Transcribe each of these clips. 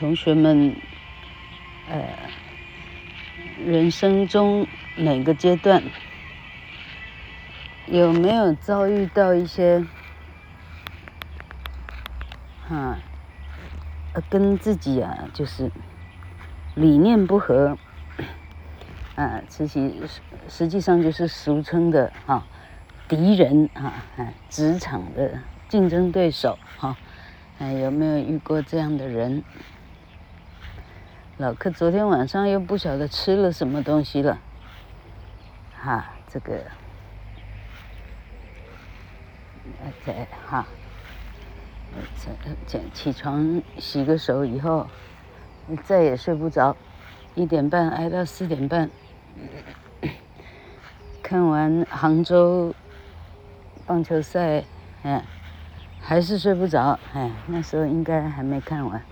同学们，呃，人生中哪个阶段有没有遭遇到一些，啊，跟自己啊，就是理念不合，啊，其实实际上就是俗称的啊敌人啊，职场的竞争对手哈，哎、有没有遇过这样的人？老克昨天晚上又不晓得吃了什么东西了，哈、这个，在哈，起起床洗个手以后，再也睡不着，一点半挨到四点半，看完杭州棒球赛，哎，还是睡不着，哎，那时候应该还没看完，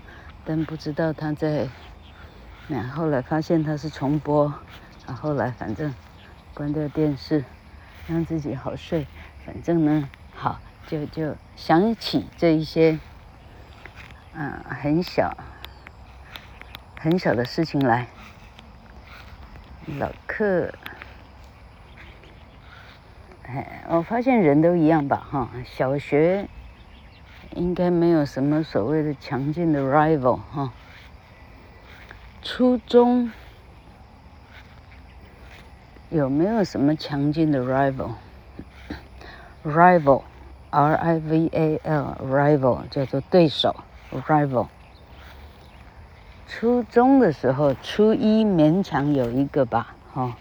但不知道他在。那后来发现它是重播，啊，后来反正关掉电视，让自己好睡。反正呢，好就就想起这一些，嗯，很小很小的事情来。老客，哎，我发现人都一样吧，哈，小学应该没有什么所谓的强劲的 rival，哈。初中有没有什么强劲的 rival？rival，R-I-V-A-L，rival 叫做对手，rival。初中的时候，初一勉强有一个吧，哈、哦，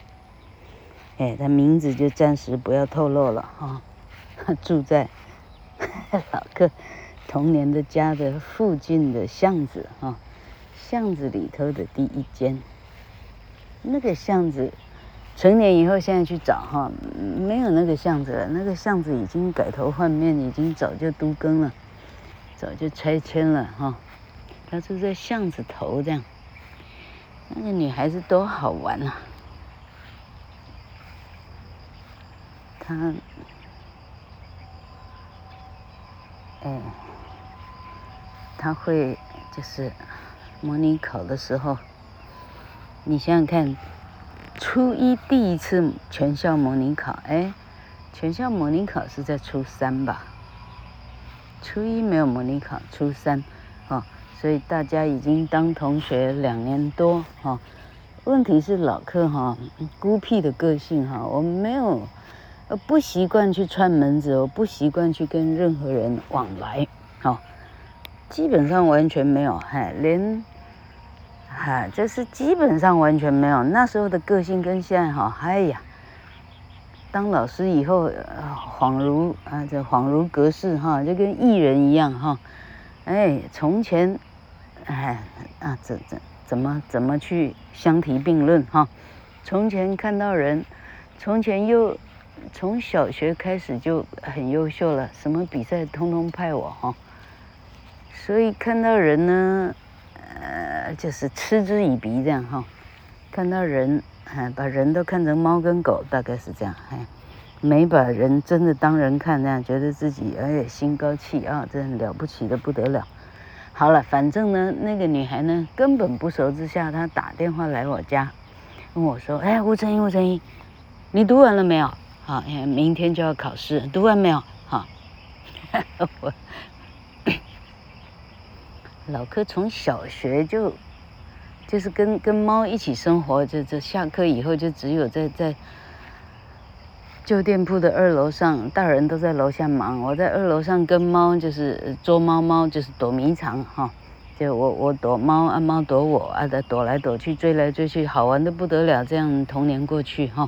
哎，他名字就暂时不要透露了，哈、哦，住在 老哥童年的家的附近的巷子，哈、哦。巷子里头的第一间，那个巷子，成年以后现在去找哈，没有那个巷子了。那个巷子已经改头换面，已经早就都更了，早就拆迁了哈。他住在巷子头这样，那个女孩子多好玩啊！她，哎，她会就是。模拟考的时候，你想想看，初一第一次全校模拟考，哎，全校模拟考是在初三吧？初一没有模拟考，初三，哦，所以大家已经当同学两年多，哈、哦。问题是老客哈、哦，孤僻的个性哈，我没有，呃，不习惯去串门子，我不习惯去跟任何人往来，好、哦。基本上完全没有，嗨，连，哈，这是基本上完全没有。那时候的个性跟现在哈，哎呀，当老师以后，恍如啊，这恍如隔世哈，就跟艺人一样哈。哎，从前，哎啊，怎怎怎么怎么去相提并论哈？从前看到人，从前又从小学开始就很优秀了，什么比赛通通派我哈。所以看到人呢，呃，就是嗤之以鼻这样哈。看到人，哎，把人都看成猫跟狗，大概是这样。哎，没把人真的当人看，这样觉得自己哎心高气傲，真了不起的不得了。好了，反正呢，那个女孩呢，根本不熟之下，她打电话来我家，跟我说：“哎，吴成英，吴成英，你读完了没有？好，明天就要考试，读完没有？好。”我。老柯从小学就，就是跟跟猫一起生活，就就下课以后就只有在在旧店铺的二楼上，大人都在楼下忙，我在二楼上跟猫就是捉猫猫，就是躲迷藏哈，就我我躲猫，啊猫躲我啊，的躲来躲去，追来追去，好玩的不得了，这样童年过去哈。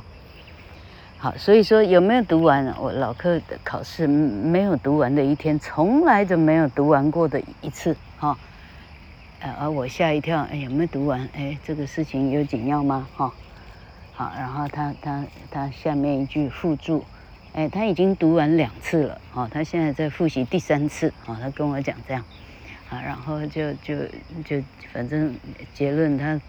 好，所以说有没有读完？我老克的考试没有读完的一天，从来就没有读完过的一次哈。而我吓一跳，哎，有没有读完？哎，这个事情有紧要吗？哈，好，然后他他他下面一句附注，哎，他已经读完两次了，哦，他现在在复习第三次，哦，他跟我讲这样，啊，然后就就就反正结论他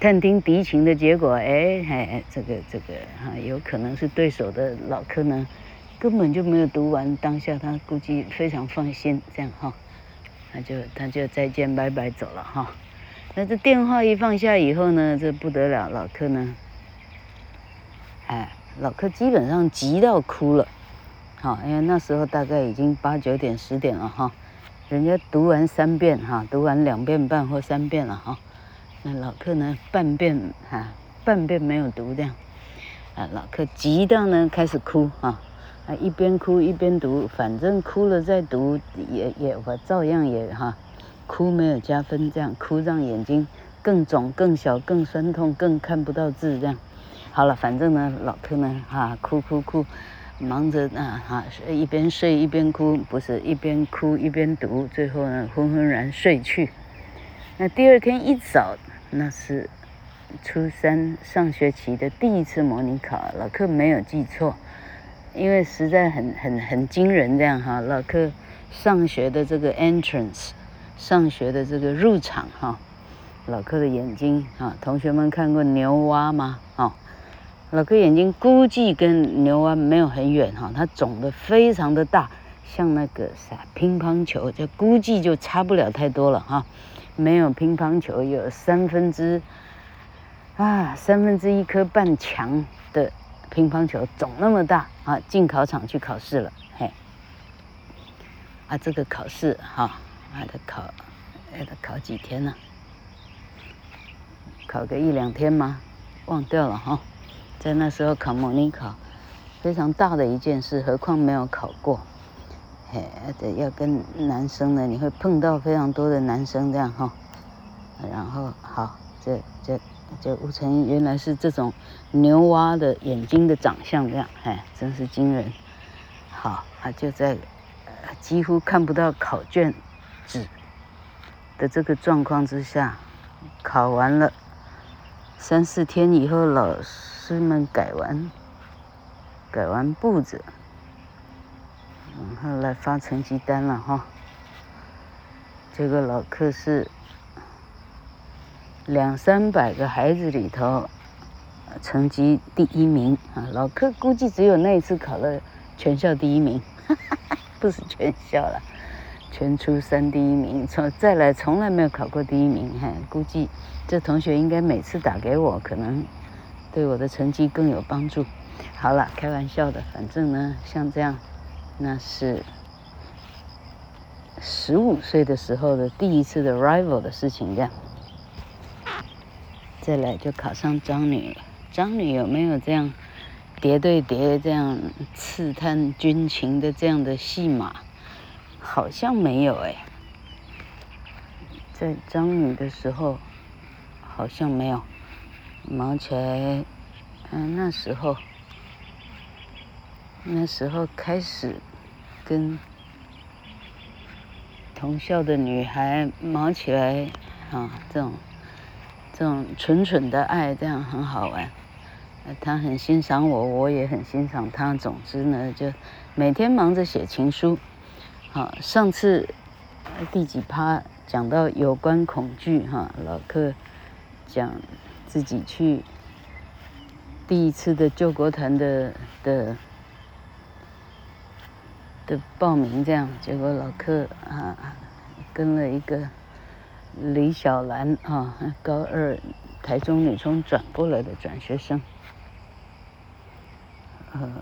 探听敌情的结果，哎哎，这个这个哈，有可能是对手的老克呢，根本就没有读完，当下他估计非常放心，这样哈。他就他就再见拜拜走了哈。那这电话一放下以后呢，这不得了，老克呢，哎，老克基本上急到哭了，好，因为那时候大概已经八九点十点了哈，人家读完三遍哈，读完两遍半或三遍了哈，那老克呢半遍哈半遍没有读这样，啊，老克急到呢开始哭啊。啊，一边哭一边读，反正哭了再读也也我照样也哈，哭没有加分，这样哭让眼睛更肿、更小、更酸痛、更看不到字这样。好了，反正呢，老克呢哈哭哭哭，忙着啊哈一边睡一边哭，不是一边哭一边读，最后呢昏昏然睡去。那第二天一早，那是初三上学期的第一次模拟考，老克没有记错。因为实在很很很惊人，这样哈，老克上学的这个 entrance，上学的这个入场哈，老克的眼睛哈，同学们看过牛蛙吗？哈，老克眼睛估计跟牛蛙没有很远哈，它肿得非常的大，像那个啥乒乓球，就估计就差不了太多了哈，没有乒乓球有三分之啊三分之一颗半强的。乒乓球肿那么大啊，进考场去考试了，嘿，啊，这个考试哈，还得考，还得考几天呢？考个一两天吗？忘掉了哈，在那时候考模拟考，非常大的一件事，何况没有考过，嘿，得要跟男生呢，你会碰到非常多的男生这样哈，然后好，这这。这吴承恩原来是这种牛蛙的眼睛的长相，这样，哎，真是惊人。好，他就在几乎看不到考卷纸的这个状况之下，考完了。三四天以后，老师们改完改完簿子，然后来发成绩单了哈。这个老客是。两三百个孩子里头，成绩第一名啊！老柯估计只有那一次考了全校第一名，哈哈哈，不是全校了，全初三第一名。从再来从来没有考过第一名，哈，估计这同学应该每次打给我，可能对我的成绩更有帮助。好了，开玩笑的，反正呢，像这样，那是十五岁的时候的第一次的 rival 的事情，这样。再来就考上张女了，张女有没有这样叠对叠这样刺探军情的这样的戏码？好像没有哎，在张女的时候好像没有，忙起来，嗯，那时候那时候开始跟同校的女孩忙起来啊，这种。这种纯纯的爱，这样很好玩。他很欣赏我，我也很欣赏他。总之呢，就每天忙着写情书。好，上次第几趴讲到有关恐惧哈，老克讲自己去第一次的救国团的的的报名，这样结果老克啊跟了一个。李小兰啊，高二台中女中转过来的转学生，呃，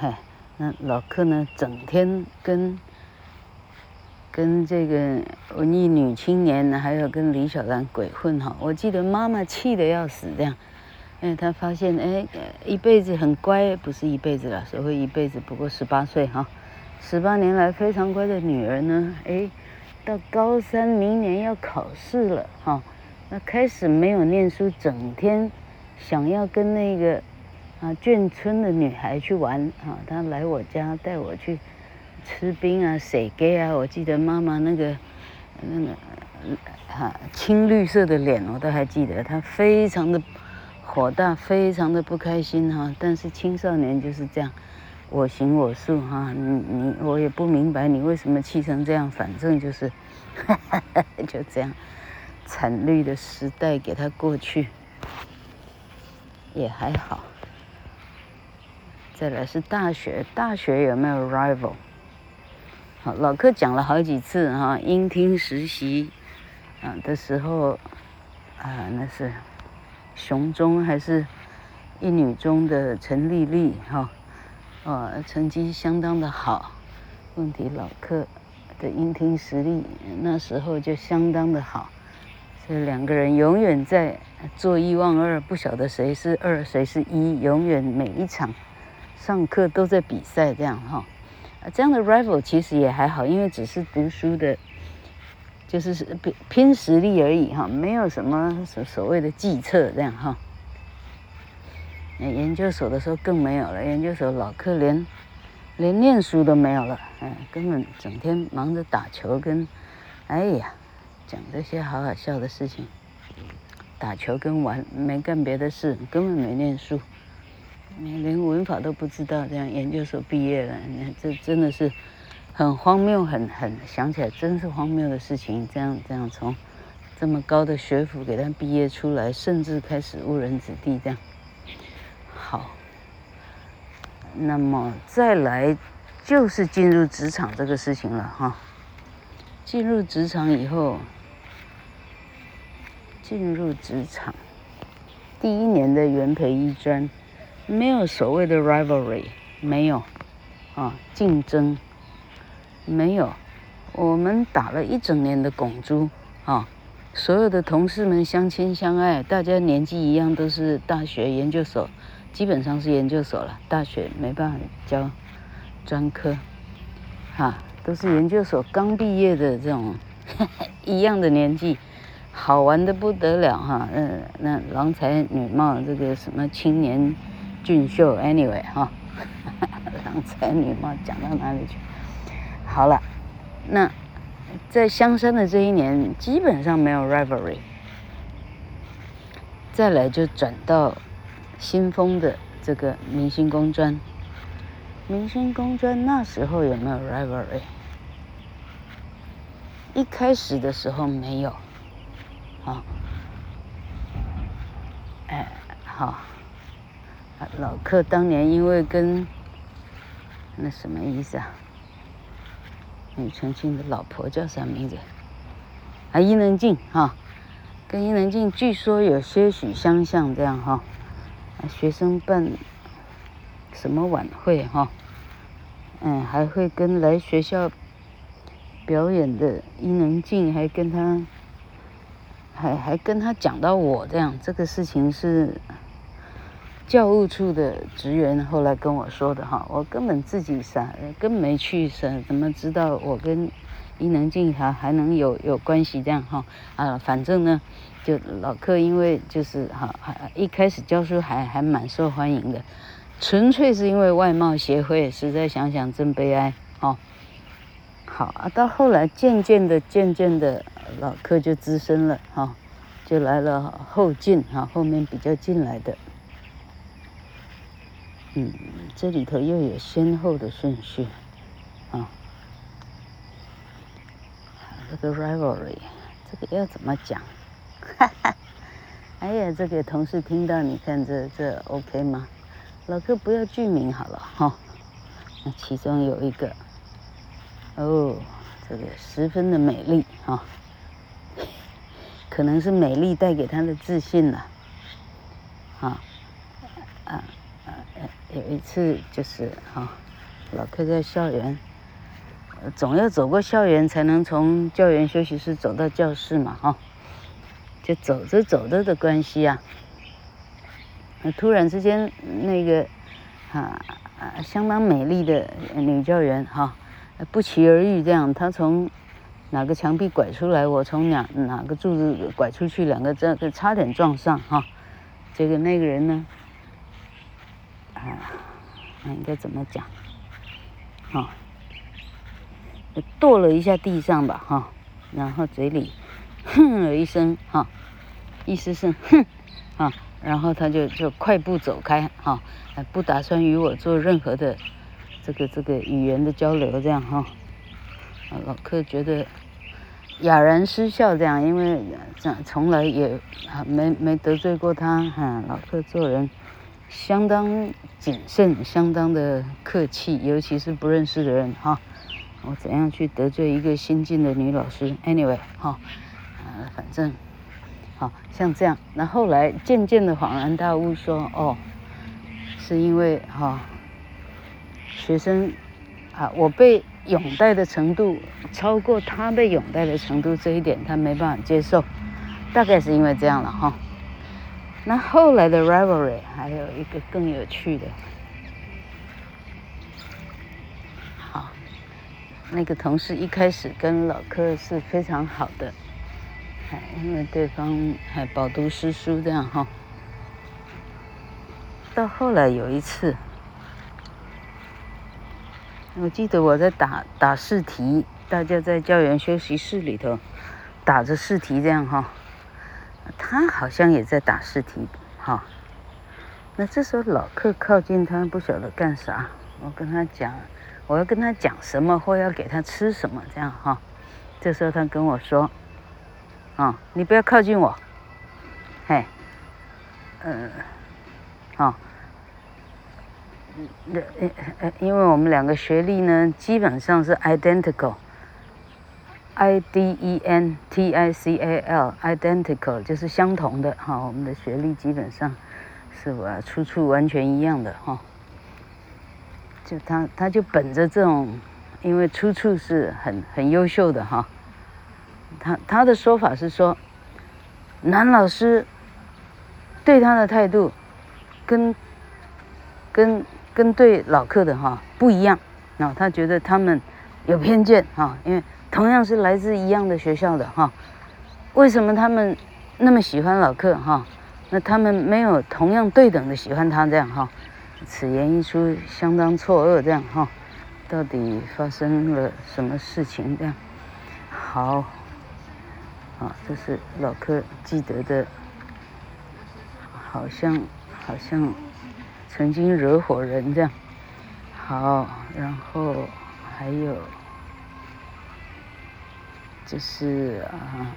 嗨，那老克呢，整天跟跟这个文艺女青年呢，还有跟李小兰鬼混哈。我记得妈妈气得要死这样，因为她发现哎，一辈子很乖，不是一辈子了，所谓一辈子不过十八岁哈，十八年来非常乖的女儿呢，哎。到高三，明年要考试了哈，那开始没有念书，整天想要跟那个啊眷村的女孩去玩啊，她来我家带我去吃冰啊、洗鸡啊，我记得妈妈那个那个哈青绿色的脸我都还记得，她非常的火大，非常的不开心哈，但是青少年就是这样。我行我素哈，你你我也不明白你为什么气成这样，反正就是，哈哈哈，就这样，惨绿的时代给他过去，也还好。再来是大学，大学有没有 rival？好，老克讲了好几次哈，英听实习啊的时候啊，那是雄中还是一女中的陈丽丽哈，呃，成绩相当的好。问题老克的音听实力那时候就相当的好，所以两个人永远在坐一望二，不晓得谁是二谁是一，永远每一场上课都在比赛这样哈。这样的 rival 其实也还好，因为只是读书的，就是拼拼实力而已哈，没有什么所所谓的计策这样哈。研究所的时候更没有了，研究所老克连连念书都没有了，哎，根本整天忙着打球跟，哎呀，讲这些好好笑的事情，打球跟玩，没干别的事，根本没念书。连文法都不知道，这样研究所毕业了，你这真的是很荒谬，很很想起来真是荒谬的事情。这样这样从这么高的学府给他毕业出来，甚至开始误人子弟这样。好，那么再来就是进入职场这个事情了哈。进入职场以后，进入职场第一年的元培一专。没有所谓的 rivalry，没有，啊，竞争，没有，我们打了一整年的拱珠，啊，所有的同事们相亲相爱，大家年纪一样，都是大学研究所，基本上是研究所了，大学没办法教专科，哈、都是研究所刚毕业的这种呵 呵一样的年纪，好玩的不得了哈，嗯、那郎才女貌，这个什么青年。俊秀，anyway 哈，郎才女貌讲到哪里去？好了，那在香山的这一年基本上没有 rivalry。再来就转到新丰的这个明星工专，明星工专那时候有没有 rivalry？一开始的时候没有，好，哎，好。老克当年因为跟那什么意思啊？庾澄庆的老婆叫啥名字？啊，伊能静哈，跟伊能静据说有些许相像这样哈。学生办什么晚会哈？嗯，还会跟来学校表演的伊能静还跟他，还还跟他讲到我这样，这个事情是。教务处的职员后来跟我说的哈，我根本自己啥，根没去审，怎么知道我跟伊能静还还能有有关系这样哈？啊，反正呢，就老克因为就是哈，一开始教书还还蛮受欢迎的，纯粹是因为外貌协会，实在想想真悲哀哦。好啊，到后来渐渐的渐渐的，老克就资深了哈，就来了后进哈，后面比较进来的。嗯，这里头又有先后的顺序，啊，这个 rivalry，这个要怎么讲？哈哈，哎呀，这个同事听到，你看这这 OK 吗？老克不要具名好了哈。那其中有一个，哦，这个十分的美丽哈，可能是美丽带给他的自信了，啊，啊啊。有一次就是哈，老克在校园，总要走过校园才能从教员休息室走到教室嘛哈，就走着走着的关系啊，突然之间那个啊啊相当美丽的女教员哈，不期而遇这样，她从哪个墙壁拐出来，我从哪哪个柱子拐出去，两个这这差点撞上哈，这个那个人呢？啊，那应该怎么讲？哈，跺了一下地上吧，哈，然后嘴里哼了一声，哈，意思是哼，啊，然后他就就快步走开，哈，不打算与我做任何的这个这个语言的交流，这样哈。老克觉得哑然失笑，这样，因为这样从来也没没得罪过他，哈，老克做人。相当谨慎，相当的客气，尤其是不认识的人哈。我怎样去得罪一个新进的女老师？Anyway，哈，呃，反正，好像这样。那后来渐渐的恍然大悟，说，哦，是因为哈，学生啊，我被拥戴的程度超过他被拥戴的程度，这一点他没办法接受，大概是因为这样了哈。那后来的 rivalry 还有一个更有趣的。好那个同事一开始跟老柯是非常好的，哎，因为对方还饱读诗书这样哈。到后来有一次，我记得我在打打试题，大家在教员休息室里头打着试题这样哈，他好像也在打试题哈。那这时候老客靠近他，不晓得干啥，我跟他讲。我要跟他讲什么，或要给他吃什么，这样哈。这时候他跟我说：“啊，你不要靠近我，嘿，呃，好，呃呃，因为我们两个学历呢，基本上是 identical，I D E N T I C A L，identical 就是相同的哈。我们的学历基本上是吧出处完全一样的哈。”就他，他就本着这种，因为出处是很很优秀的哈。他他的说法是说，男老师对他的态度跟跟跟对老客的哈不一样，那他觉得他们有偏见哈，因为同样是来自一样的学校的哈，为什么他们那么喜欢老客哈？那他们没有同样对等的喜欢他这样哈？此言一出，相当错愕。这样哈，到底发生了什么事情？这样，好，啊，这是老柯记得的，好像好像曾经惹火人这样。好，然后还有就是啊，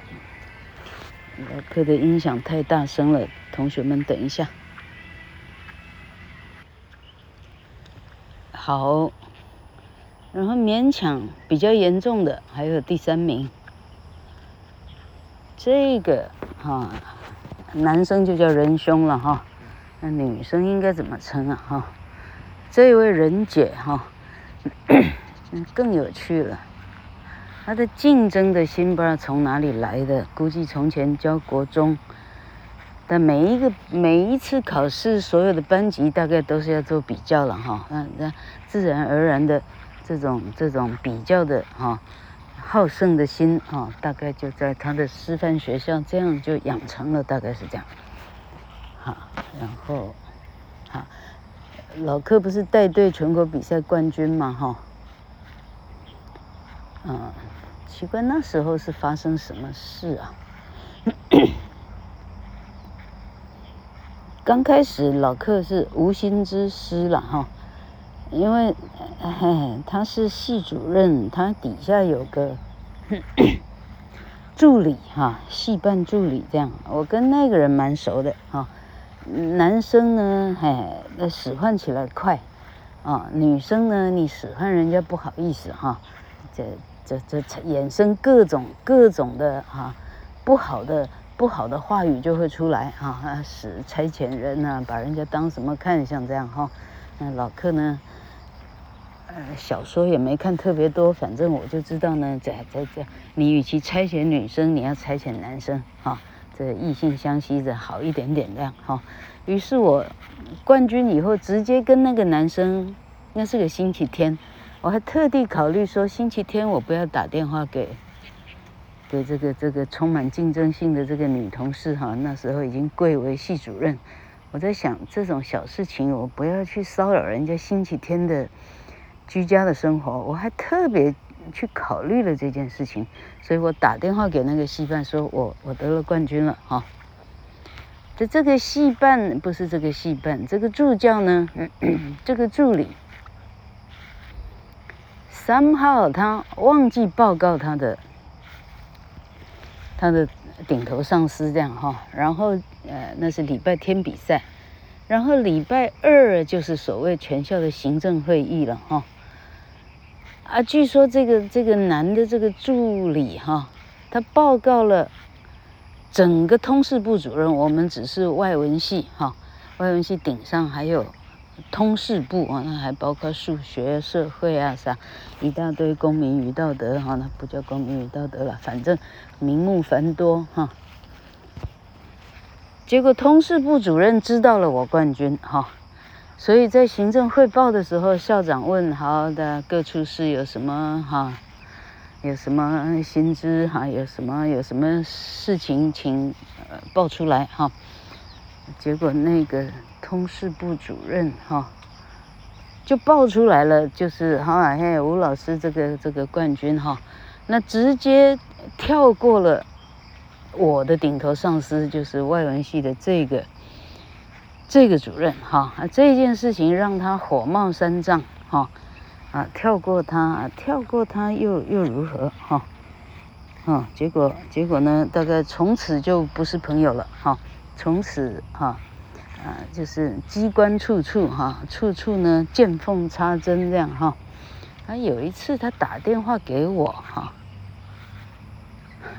老柯的音响太大声了，同学们等一下。好，然后勉强比较严重的还有第三名，这个哈，男生就叫仁兄了哈，那女生应该怎么称啊哈？这位仁姐哈，更有趣了，她的竞争的心不知道从哪里来的，估计从前教国中。但每一个每一次考试，所有的班级大概都是要做比较了哈，那那自然而然的这种这种比较的哈，好胜的心啊，大概就在他的师范学校这样就养成了，大概是这样。好，然后，好，老柯不是带队全国比赛冠军嘛哈，嗯，奇怪那时候是发生什么事啊？刚开始老柯是无心之失了哈，因为 他是系主任，他底下有个 助理哈，系办助理这样，我跟那个人蛮熟的哈。男生呢，哎，使唤起来快啊，女生呢，你使唤人家不好意思哈，这这这衍生各种各种的哈不好的。不好的话语就会出来哈，使差遣人呐，把人家当什么看，像这样哈。那老柯呢，呃，小说也没看特别多，反正我就知道呢，在在在，你与其差遣女生，你要差遣男生哈，这异性相吸着好一点点这样哈。于是我冠军以后，直接跟那个男生，那是个星期天，我还特地考虑说星期天我不要打电话给。对这个这个充满竞争性的这个女同事哈，那时候已经贵为系主任。我在想这种小事情，我不要去骚扰人家星期天的居家的生活。我还特别去考虑了这件事情，所以我打电话给那个戏办，说我我得了冠军了哈。这这个戏办不是这个戏办，这个助教呢，这个助理，somehow 他忘记报告他的。他的顶头上司这样哈，然后呃那是礼拜天比赛，然后礼拜二就是所谓全校的行政会议了哈。啊，据说这个这个男的这个助理哈，他报告了整个通事部主任，我们只是外文系哈，外文系顶上还有通识部啊，那还包括数学、社会啊啥，一大堆公民与道德哈，那不叫公民与道德了，反正名目繁多哈。结果通识部主任知道了我冠军哈。所以在行政汇报的时候，校长问：“好的，各处室有什么哈？有什么薪资哈？有什么有什么事情，请呃报出来哈。”结果那个通事部主任哈就爆出来了，就是哈嘿，吴老师这个这个冠军哈，那直接跳过了我的顶头上司，就是外文系的这个。这个主任哈啊，这件事情让他火冒三丈哈啊，跳过他，跳过他又又如何哈？啊，结果结果呢，大概从此就不是朋友了哈。从此哈啊，就是机关处处哈，处处呢见缝插针这样哈。他有一次他打电话给我哈，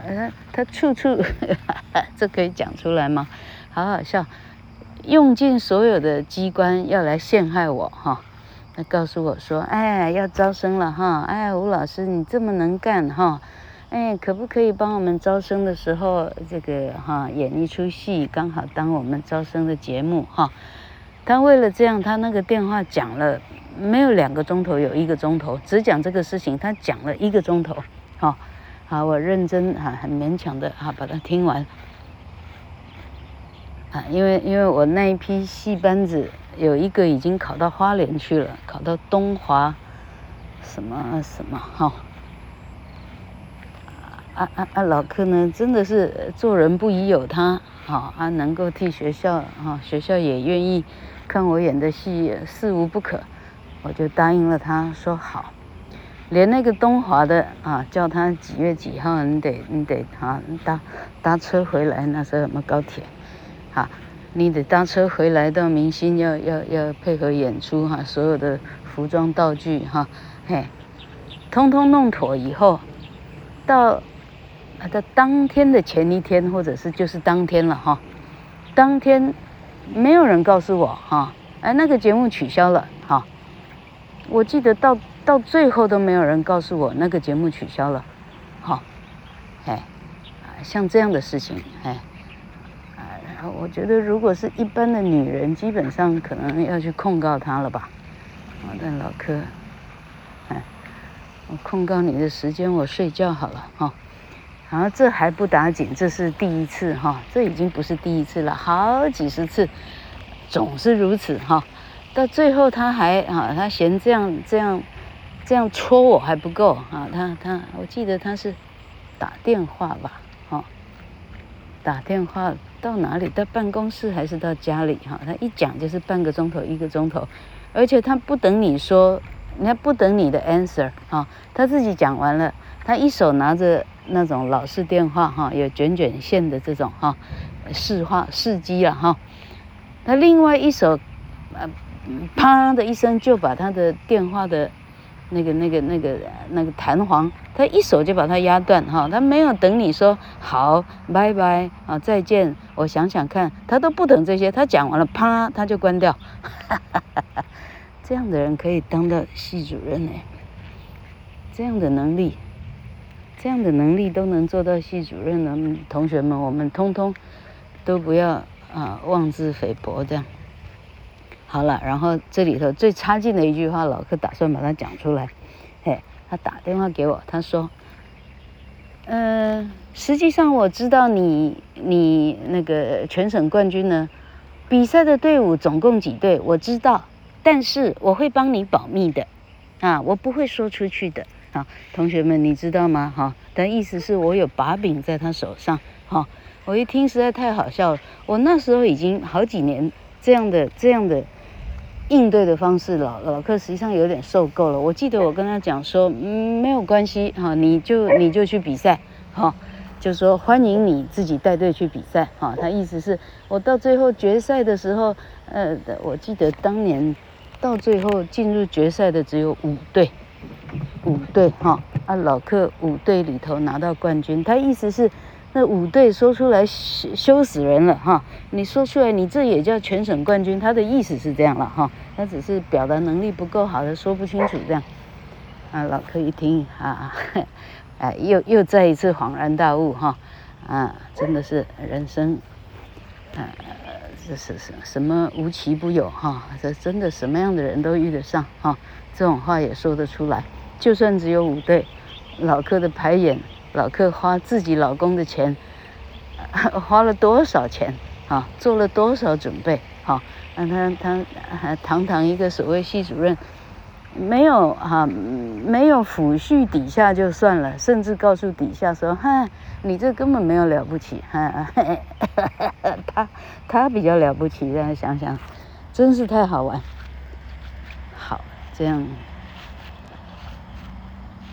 他他处处 这可以讲出来吗？好好笑。用尽所有的机关要来陷害我哈，他告诉我说，哎，要招生了哈，哎，吴老师你这么能干哈，哎，可不可以帮我们招生的时候这个哈演一出戏，刚好当我们招生的节目哈。他为了这样，他那个电话讲了没有两个钟头，有一个钟头，只讲这个事情，他讲了一个钟头，好，好，我认真哈，很勉强的哈把它听完。啊，因为因为我那一批戏班子有一个已经考到花莲去了，考到东华，什么什么哈，啊啊啊老柯呢，真的是做人不疑有他，啊啊能够替学校啊，学校也愿意看我演的戏，事无不可，我就答应了他说好，连那个东华的啊，叫他几月几号，你得你得啊搭搭车回来，那时候什么高铁？哈，你得搭车回来到明星要要要配合演出哈，所有的服装道具哈，嘿，通通弄妥以后，到到当天的前一天或者是就是当天了哈，当天没有人告诉我哈，哎那个节目取消了哈，我记得到到最后都没有人告诉我那个节目取消了，哈，哎，像这样的事情哎。我觉得，如果是一般的女人，基本上可能要去控告他了吧？我的老柯，哎，我控告你的时间，我睡觉好了哈。然后这还不打紧，这是第一次哈，这已经不是第一次了，好几十次，总是如此哈。到最后他还啊，他嫌这样这样这样戳我还不够啊，他他，我记得他是打电话吧，哈，打电话。到哪里？到办公室还是到家里？哈，他一讲就是半个钟头，一个钟头，而且他不等你说，人家不等你的 answer 哈，他自己讲完了，他一手拿着那种老式电话哈，有卷卷线的这种哈，市话市机了哈，他另外一手，呃，啪的一声就把他的电话的。那个、那个、那个、那个弹簧，他一手就把它压断哈，他没有等你说好，拜拜啊，再见。我想想看，他都不等这些，他讲完了，啪，他就关掉。哈哈哈哈，这样的人可以当到系主任呢？这样的能力，这样的能力都能做到系主任的同学们，我们通通都不要啊妄自菲薄这样。好了，然后这里头最差劲的一句话，老柯打算把它讲出来。嘿，他打电话给我，他说：“嗯、实际上我知道你 你那个全省冠军呢，比赛的队伍总共几队，我知道，但是我会帮你保密的，啊，我不会说出去的。啊，同学们，你知道吗？哈，但意思是我有把柄在他手上。哈，我一听实在太好笑了，我那时候已经好几年这样的这样的。”应对的方式，老老柯实际上有点受够了。我记得我跟他讲说，嗯，没有关系哈，你就你就去比赛，哈，就说欢迎你自己带队去比赛，哈。他意思是我到最后决赛的时候，呃，我记得当年到最后进入决赛的只有五队，五队哈。啊，老克五队里头拿到冠军，他意思是那五队说出来羞羞死人了哈，你说出来你这也叫全省冠军，他的意思是这样了哈，他只是表达能力不够好，他说不清楚这样。啊，老克一听啊，哎，又又再一次恍然大悟哈，啊，真的是人生，呃、啊，这是什什么无奇不有哈，这真的什么样的人都遇得上哈，这种话也说得出来。就算只有五对，老客的排演，老客花自己老公的钱，花了多少钱啊？做了多少准备？哈，那他他堂堂一个所谓系主任。没有哈、啊，没有抚恤底下就算了，甚至告诉底下说：“哈，你这根本没有了不起，哈，他他比较了不起。”大家想想，真是太好玩。好，这样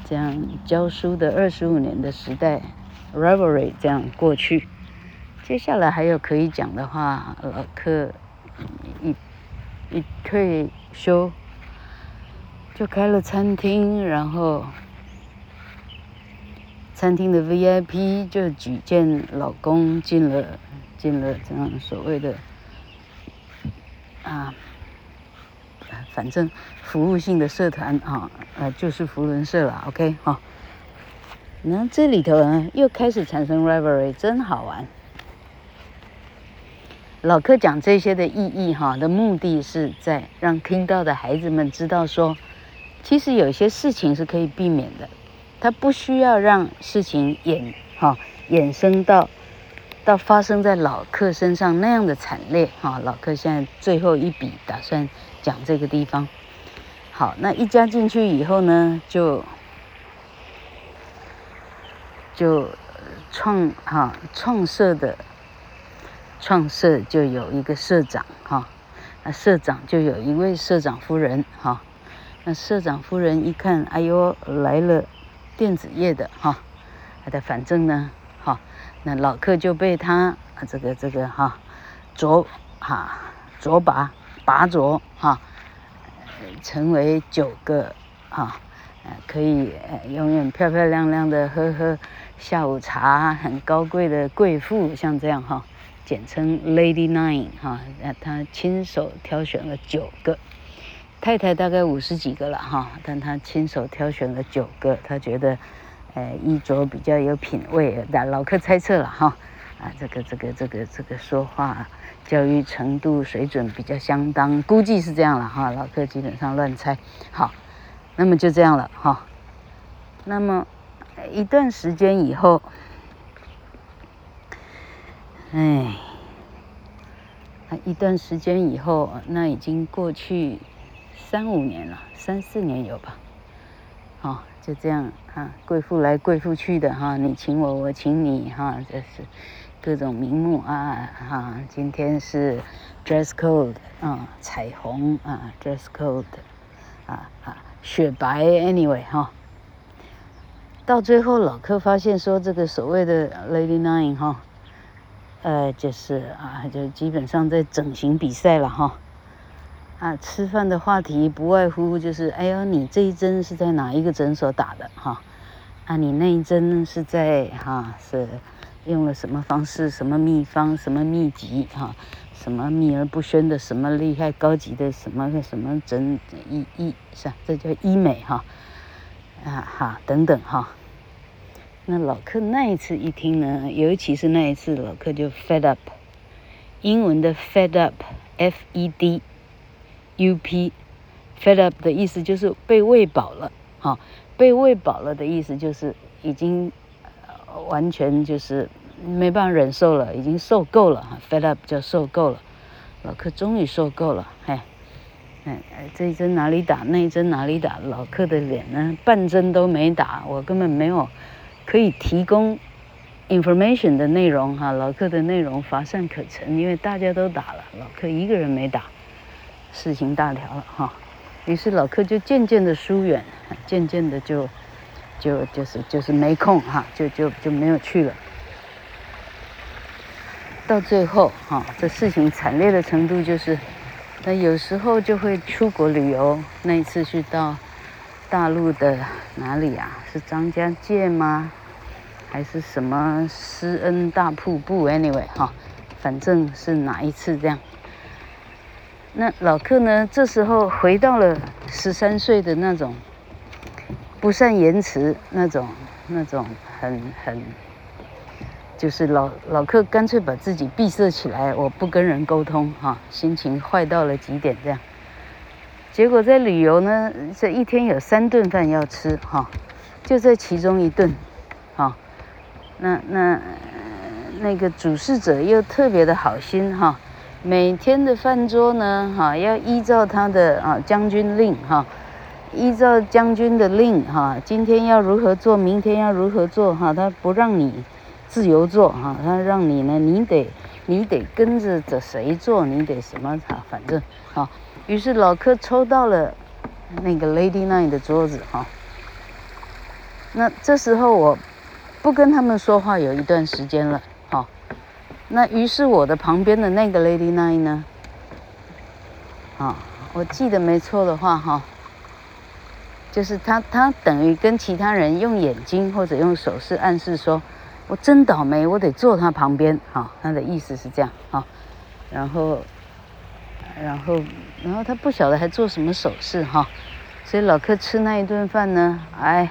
这样教书的二十五年的时代 revelry 这样过去，接下来还有可以讲的话，老克一一退休。就开了餐厅，然后餐厅的 VIP 就举荐老公进了进了这样所谓的啊，反正服务性的社团啊，呃，就是扶轮社了，OK 哈。那这里头呢，又开始产生 rivalry，真好玩。老克讲这些的意义哈的目的是在让听到的孩子们知道说。其实有些事情是可以避免的，他不需要让事情衍哈、衍生到到发生在老客身上那样的惨烈哈、老客现在最后一笔打算讲这个地方。好，那一加进去以后呢，就就创哈创社的创社就有一个社长哈，那、社长就有一位社长夫人哈。那社长夫人一看，哎呦，来了电子业的哈，的反正呢，哈，那老客就被他这个这个哈，卓哈卓拔拔卓哈，成为九个哈，可以永远漂漂亮亮的喝喝下午茶，很高贵的贵妇，像这样哈，简称 Lady Nine 哈，那他亲手挑选了九个。太太大概五十几个了哈，但他亲手挑选了九个，他觉得，呃，衣着比较有品位，老客猜测了哈，啊，这个这个这个这个说话教育程度水准比较相当，估计是这样了哈，老克基本上乱猜，好，那么就这样了哈，那么一段时间以后，哎，一段时间以后，那已经过去。三五年了，三四年有吧？哦，就这样哈，贵妇来贵妇去的哈，你请我，我请你哈，这是各种名目啊哈。今天是 dress code 啊，彩虹啊，dress code 啊啊，雪白 anyway 哈。到最后老克发现说，这个所谓的 Lady Nine 哈，呃，就是啊，就基本上在整形比赛了哈。啊，吃饭的话题不外乎就是，哎呦，你这一针是在哪一个诊所打的哈？啊，你那一针是在哈是用了什么方式、什么秘方、什么秘籍哈？什么秘而不宣的什么厉害高级的什么什么诊医医是啊，这叫医美哈啊哈等等哈。那老克那一次一听呢，尤其是那一次老克就 fed up，英文的 fed up，F E D。up，fed up 的意思就是被喂饱了，哈，被喂饱了的意思就是已经完全就是没办法忍受了，已经受够了，，fed up 就受够了。老克终于受够了，哎，哎，这一针哪里打，那一针哪里打，老克的脸呢，半针都没打，我根本没有可以提供 information 的内容，哈，老克的内容乏善可陈，因为大家都打了，老克一个人没打。事情大条了哈，于是老克就渐渐的疏远，渐渐的就就就是就是没空哈，就就就没有去了。到最后哈，这事情惨烈的程度就是，那有时候就会出国旅游。那一次是到大陆的哪里啊？是张家界吗？还是什么施恩大瀑布？Anyway 哈，反正是哪一次这样。那老克呢？这时候回到了十三岁的那种不善言辞，那种那种很很，就是老老客干脆把自己闭塞起来，我不跟人沟通哈，心情坏到了极点这样。结果在旅游呢，这一天有三顿饭要吃哈，就在其中一顿，哈，那那那个主事者又特别的好心哈。每天的饭桌呢，哈，要依照他的啊将军令哈，依照将军的令哈，今天要如何做，明天要如何做哈，他不让你自由做哈，他让你呢，你得你得跟着着谁做，你得什么哈，反正哈，于是老柯抽到了那个 Lady Nine 的桌子哈，那这时候我不跟他们说话有一段时间了哈。那于是我的旁边的那个 Lady Nine 呢？啊，我记得没错的话哈，就是他他等于跟其他人用眼睛或者用手势暗示说，我真倒霉，我得坐他旁边哈，他的意思是这样哈，然后然后然后他不晓得还做什么手势哈，所以老克吃那一顿饭呢，哎，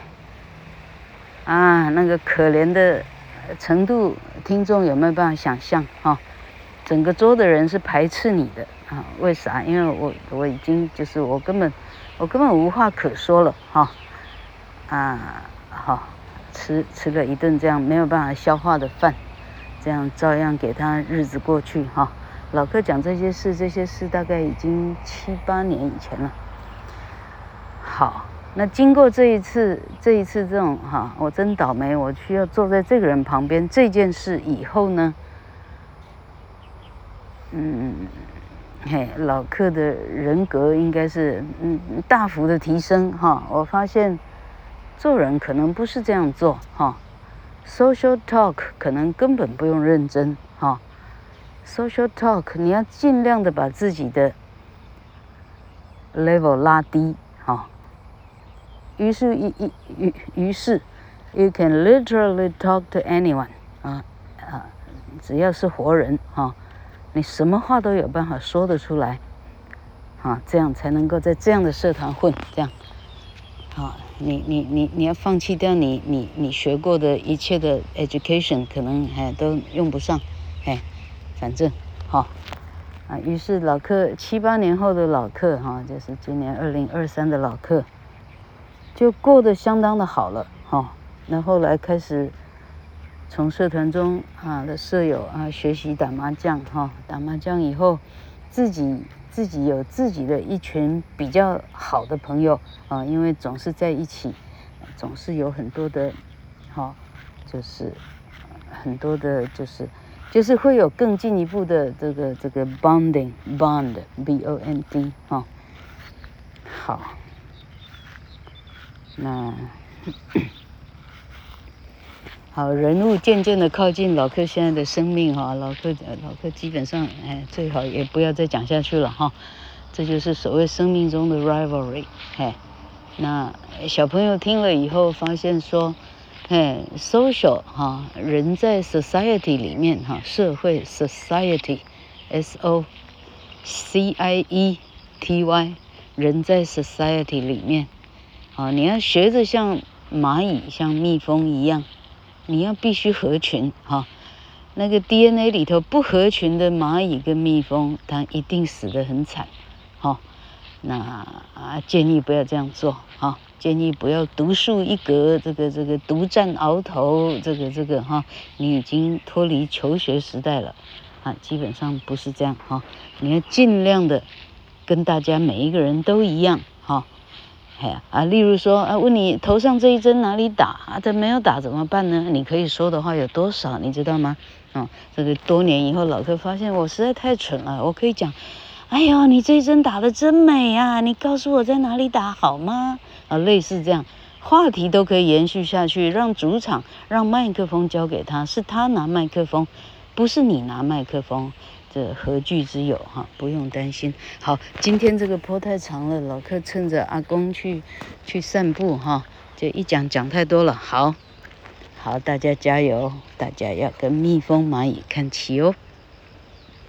啊那个可怜的。程度，听众有没有办法想象哈？整个桌的人是排斥你的啊？为啥？因为我我已经就是我根本我根本无话可说了哈啊！好，吃吃了一顿这样没有办法消化的饭，这样照样给他日子过去哈。老克讲这些事，这些事大概已经七八年以前了。好。那经过这一次，这一次这种哈，我真倒霉，我需要坐在这个人旁边这件事以后呢，嗯，嘿，老克的人格应该是嗯大幅的提升哈。我发现做人可能不是这样做哈，social talk 可能根本不用认真哈，social talk 你要尽量的把自己的 level 拉低哈。于是，于于于于是，you can literally talk to anyone 啊啊，只要是活人哈，你什么话都有办法说得出来，啊，这样才能够在这样的社团混，这样，啊，你你你你要放弃掉你你你学过的一切的 education，可能还都用不上，哎，反正好，啊，于是老客七八年后的老客哈，就是今年二零二三的老客。就过得相当的好了哈，那后来开始从社团中啊的舍友啊学习打麻将哈，打麻将以后自己自己有自己的一群比较好的朋友啊，因为总是在一起，总是有很多的，哈，就是很多的，就是就是会有更进一步的这个这个 bonding bond b o n d 哈，好。那好，人物渐渐的靠近老克现在的生命哈，老克老克基本上哎，最好也不要再讲下去了哈，这就是所谓生命中的 rivalry 哎，那小朋友听了以后发现说，哎，social 哈，人在 society 里面哈，社会 society s o c i e t y 人在 society 里面。啊，你要学着像蚂蚁、像蜜蜂一样，你要必须合群哈。那个 DNA 里头不合群的蚂蚁跟蜜蜂，它一定死得很惨。哈，那啊，建议不要这样做哈。建议不要独树一格，这个这个独占鳌头，这个这个哈，你已经脱离求学时代了啊，基本上不是这样哈。你要尽量的跟大家每一个人都一样哈。哎呀啊，例如说啊，问你头上这一针哪里打啊？这没有打怎么办呢？你可以说的话有多少？你知道吗？啊，这个多年以后，老克发现我实在太蠢了。我可以讲，哎呦，你这一针打得真美呀！你告诉我在哪里打好吗？啊，类似这样，话题都可以延续下去。让主场，让麦克风交给他，是他拿麦克风，不是你拿麦克风。这何惧之有哈，不用担心。好，今天这个坡太长了，老客趁着阿公去去散步哈，就一讲讲太多了。好，好，大家加油，大家要跟蜜蜂蚂蚁看齐哦。